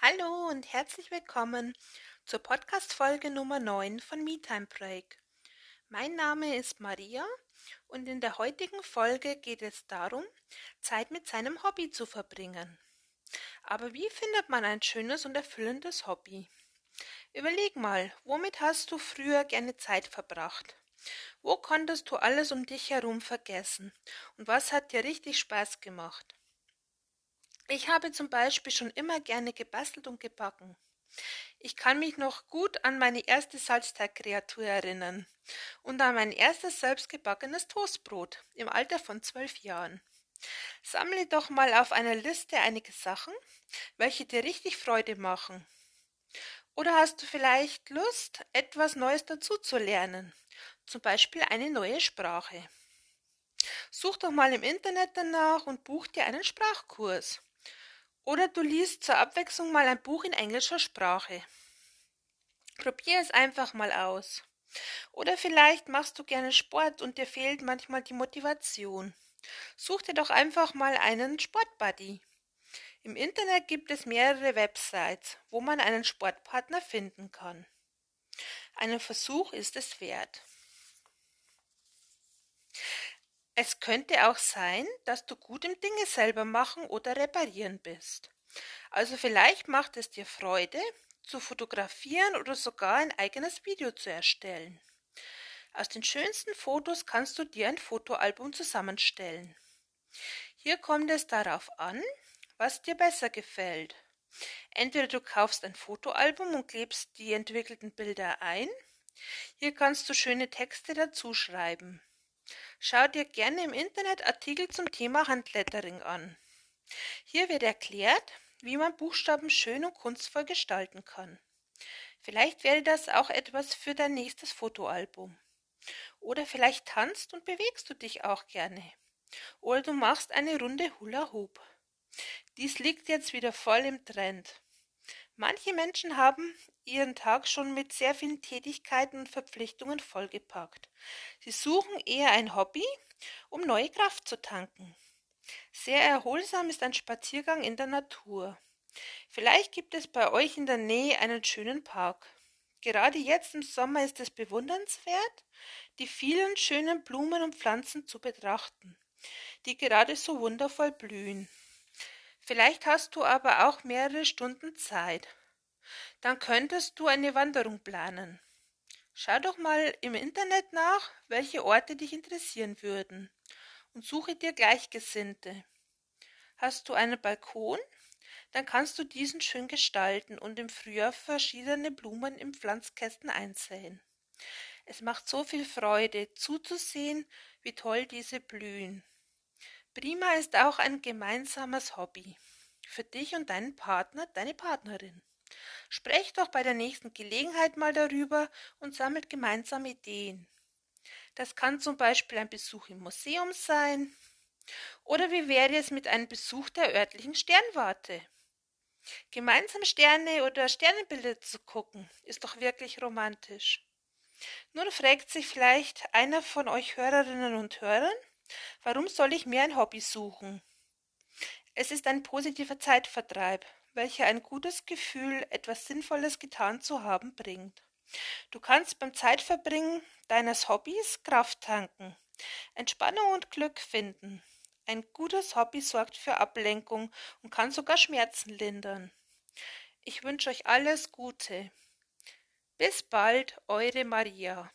Hallo und herzlich willkommen zur Podcast-Folge Nummer 9 von MeTime Break. Mein Name ist Maria und in der heutigen Folge geht es darum, Zeit mit seinem Hobby zu verbringen. Aber wie findet man ein schönes und erfüllendes Hobby? Überleg mal, womit hast du früher gerne Zeit verbracht? Wo konntest du alles um dich herum vergessen? Und was hat dir richtig Spaß gemacht? Ich habe zum Beispiel schon immer gerne gebastelt und gebacken. Ich kann mich noch gut an meine erste Salzteigkreatur erinnern und an mein erstes selbstgebackenes Toastbrot im Alter von zwölf Jahren. Sammle doch mal auf einer Liste einige Sachen, welche dir richtig Freude machen. Oder hast du vielleicht Lust, etwas Neues dazu zu lernen, zum Beispiel eine neue Sprache? Such doch mal im Internet danach und buch dir einen Sprachkurs. Oder du liest zur Abwechslung mal ein Buch in englischer Sprache. Probier es einfach mal aus. Oder vielleicht machst du gerne Sport und dir fehlt manchmal die Motivation. Such dir doch einfach mal einen Sportbuddy. Im Internet gibt es mehrere Websites, wo man einen Sportpartner finden kann. Einen Versuch ist es wert. Es könnte auch sein, dass du gut im Dinge selber machen oder reparieren bist. Also vielleicht macht es dir Freude, zu fotografieren oder sogar ein eigenes Video zu erstellen. Aus den schönsten Fotos kannst du dir ein Fotoalbum zusammenstellen. Hier kommt es darauf an, was dir besser gefällt. Entweder du kaufst ein Fotoalbum und klebst die entwickelten Bilder ein. Hier kannst du schöne Texte dazu schreiben. Schau dir gerne im Internet Artikel zum Thema Handlettering an. Hier wird erklärt, wie man Buchstaben schön und kunstvoll gestalten kann. Vielleicht wäre das auch etwas für dein nächstes Fotoalbum. Oder vielleicht tanzt und bewegst du dich auch gerne. Oder du machst eine Runde Hula Hoop. Dies liegt jetzt wieder voll im Trend. Manche Menschen haben ihren Tag schon mit sehr vielen Tätigkeiten und Verpflichtungen vollgepackt. Sie suchen eher ein Hobby, um neue Kraft zu tanken. Sehr erholsam ist ein Spaziergang in der Natur. Vielleicht gibt es bei euch in der Nähe einen schönen Park. Gerade jetzt im Sommer ist es bewundernswert, die vielen schönen Blumen und Pflanzen zu betrachten, die gerade so wundervoll blühen. Vielleicht hast du aber auch mehrere Stunden Zeit. Dann könntest du eine Wanderung planen. Schau doch mal im Internet nach, welche Orte dich interessieren würden und suche dir Gleichgesinnte. Hast du einen Balkon? Dann kannst du diesen schön gestalten und im Frühjahr verschiedene Blumen im Pflanzkästen einsäen. Es macht so viel Freude, zuzusehen, wie toll diese blühen. Prima ist auch ein gemeinsames Hobby. Für dich und deinen Partner, deine Partnerin. Sprecht doch bei der nächsten Gelegenheit mal darüber und sammelt gemeinsam Ideen. Das kann zum Beispiel ein Besuch im Museum sein. Oder wie wäre es mit einem Besuch der örtlichen Sternwarte? Gemeinsam Sterne oder Sternenbilder zu gucken, ist doch wirklich romantisch. Nun fragt sich vielleicht einer von euch Hörerinnen und Hörern, Warum soll ich mir ein Hobby suchen? Es ist ein positiver Zeitvertreib, welcher ein gutes Gefühl, etwas Sinnvolles getan zu haben, bringt. Du kannst beim Zeitverbringen deines Hobbys Kraft tanken, Entspannung und Glück finden. Ein gutes Hobby sorgt für Ablenkung und kann sogar Schmerzen lindern. Ich wünsche euch alles Gute. Bis bald, eure Maria.